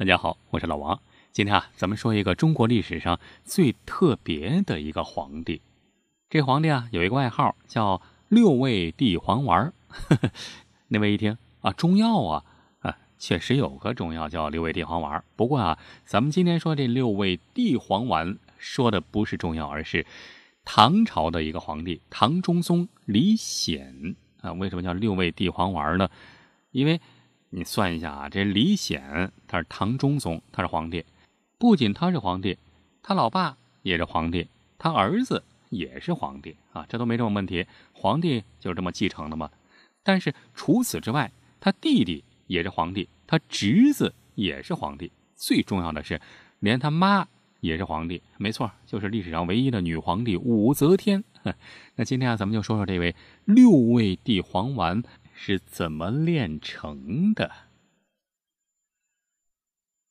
大家好，我是老王。今天啊，咱们说一个中国历史上最特别的一个皇帝。这皇帝啊，有一个外号叫“六味地黄丸”。那位一听啊，中药啊啊，确实有个中药叫六味地黄丸。不过啊，咱们今天说这六味地黄丸，说的不是中药，而是唐朝的一个皇帝唐中宗李显啊。为什么叫六味地黄丸呢？因为你算一下啊，这李显他是唐中宗，他是皇帝，不仅他是皇帝，他老爸也是皇帝，他儿子也是皇帝啊，这都没什么问题，皇帝就是这么继承的嘛。但是除此之外，他弟弟也是皇帝，他侄子也是皇帝，最重要的是，连他妈也是皇帝，没错，就是历史上唯一的女皇帝武则天。那今天啊，咱们就说说这位六味地黄丸。是怎么炼成的？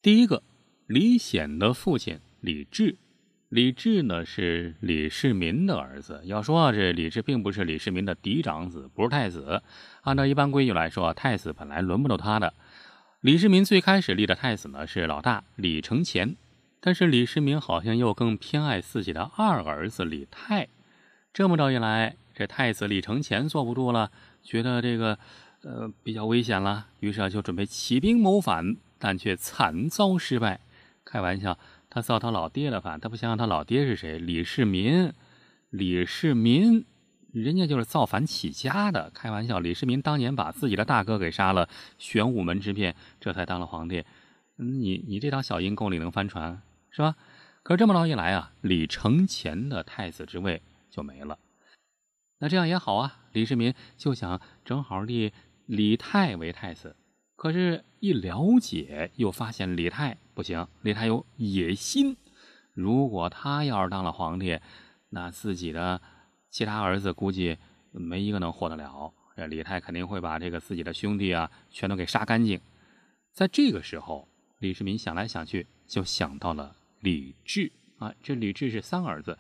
第一个，李显的父亲李治，李治呢是李世民的儿子。要说啊，这李治并不是李世民的嫡长子，不是太子。按照一般规矩来说，太子本来轮不到他的。李世民最开始立的太子呢是老大李承乾，但是李世民好像又更偏爱自己的二儿子李泰。这么着一来，这太子李承乾坐不住了。觉得这个，呃，比较危险了，于是啊，就准备起兵谋反，但却惨遭失败。开玩笑，他造他老爹的反，他不想想他老爹是谁？李世民，李世民，人家就是造反起家的。开玩笑，李世民当年把自己的大哥给杀了，玄武门之变，这才当了皇帝。你你这条小阴沟里能翻船是吧？可是这么着一来啊，李承乾的太子之位就没了。那这样也好啊，李世民就想正好立李泰为太子，可是，一了解又发现李泰不行，李泰有野心。如果他要是当了皇帝，那自己的其他儿子估计没一个能活得了。这李泰肯定会把这个自己的兄弟啊全都给杀干净。在这个时候，李世民想来想去，就想到了李治啊。这李治是三儿子，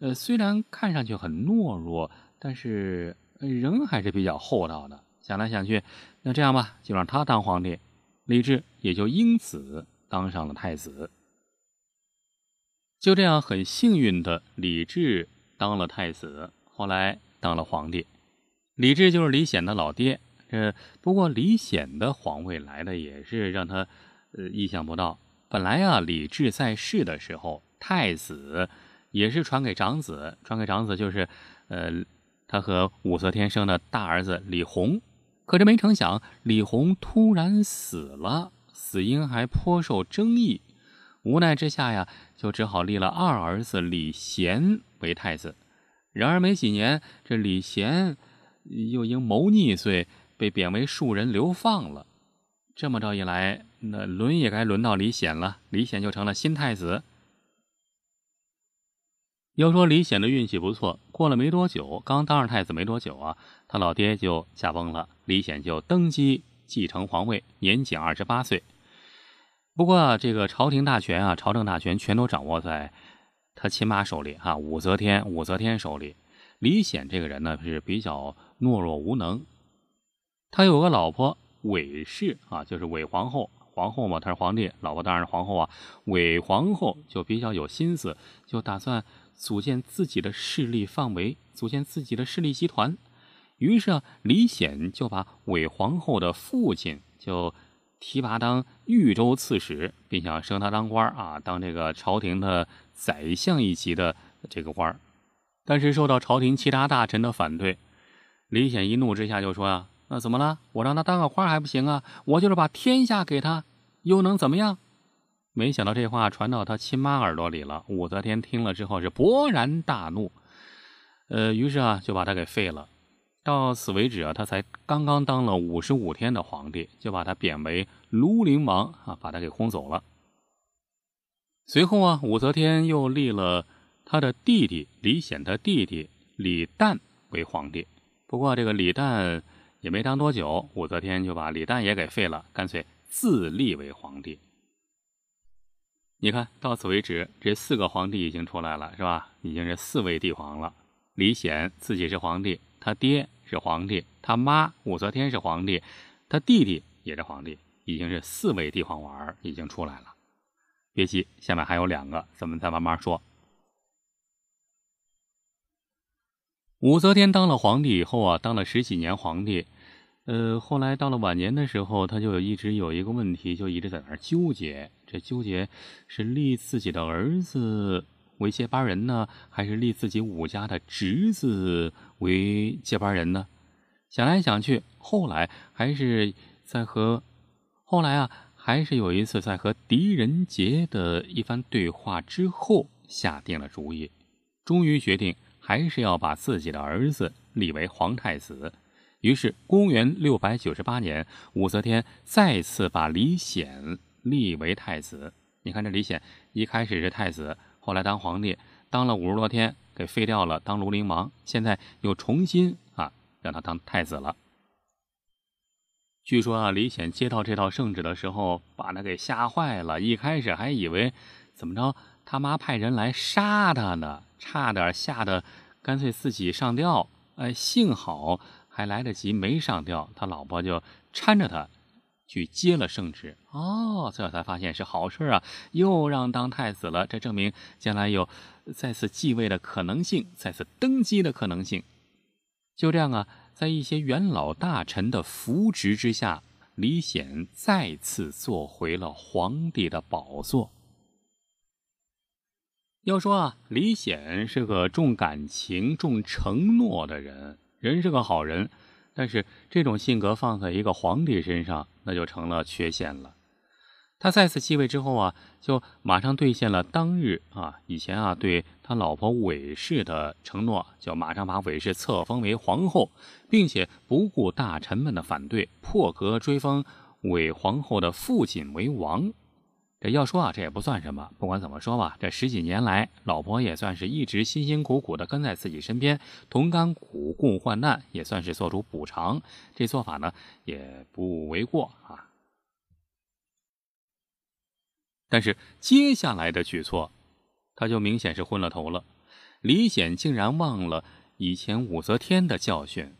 呃，虽然看上去很懦弱。但是人还是比较厚道的，想来想去，那这样吧，就让他当皇帝，李治也就因此当上了太子。就这样，很幸运的，李治当了太子，后来当了皇帝。李治就是李显的老爹。这不过李显的皇位来的也是让他呃意想不到。本来啊，李治在世的时候，太子也是传给长子，传给长子就是呃。他和武则天生的大儿子李弘，可是没成想李弘突然死了，死因还颇受争议。无奈之下呀，就只好立了二儿子李贤为太子。然而没几年，这李贤又因谋逆罪被贬为庶人流放了。这么着一来，那轮也该轮到李显了。李显就成了新太子。要说李显的运气不错，过了没多久，刚当上太子没多久啊，他老爹就驾崩了，李显就登基继承皇位，年仅二十八岁。不过这个朝廷大权啊，朝政大权全都掌握在他亲妈手里哈，武则天，武则天手里。李显这个人呢是比较懦弱无能，他有个老婆韦氏啊，就是韦皇后，皇后嘛，他是皇帝，老婆当然是皇后啊。韦皇后就比较有心思，就打算。组建自己的势力范围，组建自己的势力集团。于是啊，李显就把韦皇后的父亲就提拔当豫州刺史，并想升他当官啊，当这个朝廷的宰相一级的这个官但是受到朝廷其他大臣的反对，李显一怒之下就说啊：“那怎么了？我让他当个官还不行啊？我就是把天下给他，又能怎么样？”没想到这话传到他亲妈耳朵里了。武则天听了之后是勃然大怒，呃，于是啊就把他给废了。到此为止啊，他才刚刚当了五十五天的皇帝，就把他贬为庐陵王啊，把他给轰走了。随后啊，武则天又立了他的弟弟李显的弟弟李旦为皇帝。不过这个李旦也没当多久，武则天就把李旦也给废了，干脆自立为皇帝。你看到此为止，这四个皇帝已经出来了，是吧？已经是四位帝皇了。李显自己是皇帝，他爹是皇帝，他妈武则天是皇帝，他弟弟也是皇帝，已经是四位帝皇丸已经出来了。别急，下面还有两个，咱们再慢慢说。武则天当了皇帝以后啊，当了十几年皇帝，呃，后来到了晚年的时候，他就一直有一个问题，就一直在那儿纠结。这纠结是立自己的儿子为接班人呢，还是立自己武家的侄子为接班人呢？想来想去，后来还是在和后来啊，还是有一次在和狄仁杰的一番对话之后，下定了主意，终于决定。还是要把自己的儿子立为皇太子。于是，公元六百九十八年，武则天再次把李显立为太子。你看，这李显一开始是太子，后来当皇帝，当了五十多天，给废掉了，当庐陵王。现在又重新啊，让他当太子了。据说啊，李显接到这套圣旨的时候，把他给吓坏了。一开始还以为怎么着，他妈派人来杀他呢。差点吓得干脆自己上吊，哎，幸好还来得及没上吊，他老婆就搀着他去接了圣旨。哦，这才发现是好事啊，又让当太子了，这证明将来有再次继位的可能性，再次登基的可能性。就这样啊，在一些元老大臣的扶植之下，李显再次坐回了皇帝的宝座。要说啊，李显是个重感情、重承诺的人，人是个好人，但是这种性格放在一个皇帝身上，那就成了缺陷了。他再次继位之后啊，就马上兑现了当日啊以前啊对他老婆韦氏的承诺，就马上把韦氏册封为皇后，并且不顾大臣们的反对，破格追封韦皇后的父亲为王。这要说啊，这也不算什么。不管怎么说吧，这十几年来，老婆也算是一直辛辛苦苦的跟在自己身边，同甘苦共患难，也算是做出补偿。这做法呢，也不为过啊。但是接下来的举措，他就明显是昏了头了。李显竟然忘了以前武则天的教训，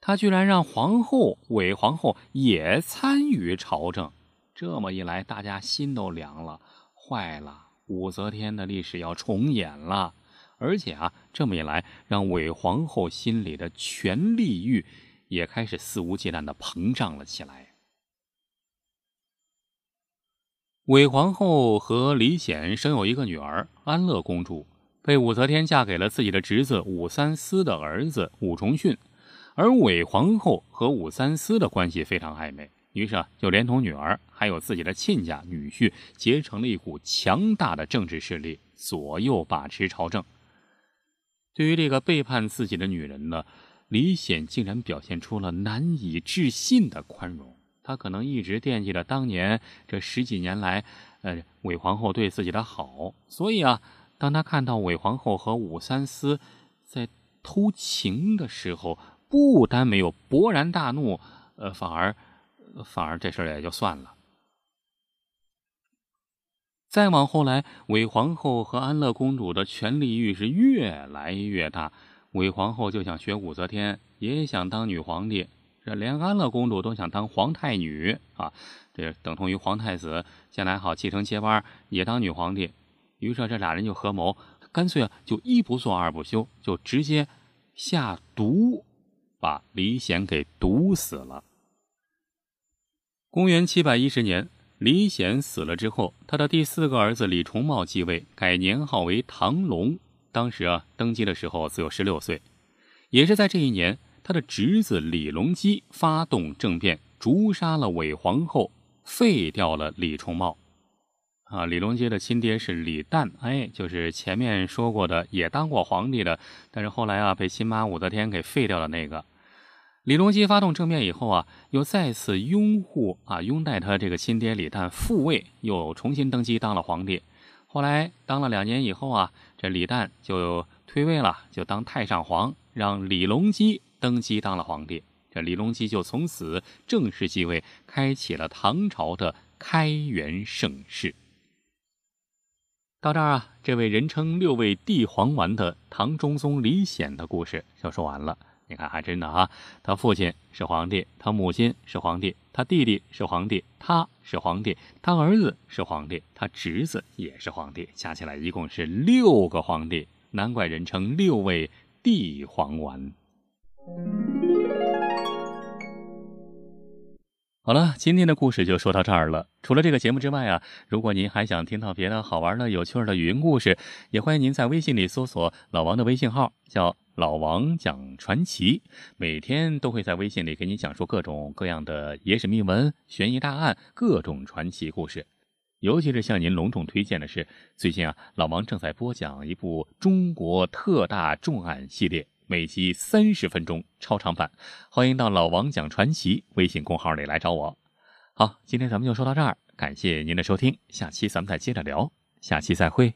他居然让皇后韦皇后也参与朝政。这么一来，大家心都凉了。坏了，武则天的历史要重演了。而且啊，这么一来，让韦皇后心里的权力欲也开始肆无忌惮的膨胀了起来。韦皇后和李显生有一个女儿安乐公主，被武则天嫁给了自己的侄子武三思的儿子武重训，而韦皇后和武三思的关系非常暧昧。于是啊，就连同女儿，还有自己的亲家、女婿，结成了一股强大的政治势力，左右把持朝政。对于这个背叛自己的女人呢，李显竟然表现出了难以置信的宽容。他可能一直惦记着当年这十几年来，呃，韦皇后对自己的好，所以啊，当他看到韦皇后和武三思在偷情的时候，不单没有勃然大怒，呃，反而。反而这事儿也就算了。再往后来，韦皇后和安乐公主的权力欲是越来越大。韦皇后就想学武则天，也想当女皇帝。这连安乐公主都想当皇太女啊，这等同于皇太子，将来好继承接班，也当女皇帝。于是这俩人就合谋，干脆啊就一不做二不休，就直接下毒，把李显给毒死了。公元七百一十年，李显死了之后，他的第四个儿子李重茂继位，改年号为唐隆。当时啊，登基的时候只有十六岁。也是在这一年，他的侄子李隆基发动政变，诛杀了韦皇后，废掉了李重茂。啊，李隆基的亲爹是李旦，哎，就是前面说过的，也当过皇帝的，但是后来啊，被亲妈武则天给废掉了那个。李隆基发动政变以后啊，又再次拥护啊拥戴他这个亲爹李旦复位，又重新登基当了皇帝。后来当了两年以后啊，这李旦就退位了，就当太上皇，让李隆基登基当了皇帝。这李隆基就从此正式继位，开启了唐朝的开元盛世。到这儿啊，这位人称六位帝皇丸的唐中宗李显的故事就说完了。你看，还真的啊，他父亲是皇帝，他母亲是皇帝，他弟弟是皇帝，他是皇帝，他儿子是皇帝，他侄子也是皇帝，加起来一共是六个皇帝，难怪人称六位帝皇丸。好了，今天的故事就说到这儿了。除了这个节目之外啊，如果您还想听到别的好玩的、有趣的语音故事，也欢迎您在微信里搜索老王的微信号，叫老王讲传奇。每天都会在微信里给你讲述各种各样的野史秘闻、悬疑大案、各种传奇故事。尤其是向您隆重推荐的是，最近啊，老王正在播讲一部中国特大重案系列。每集三十分钟超长版，欢迎到老王讲传奇微信公号里来找我。好，今天咱们就说到这儿，感谢您的收听，下期咱们再接着聊，下期再会。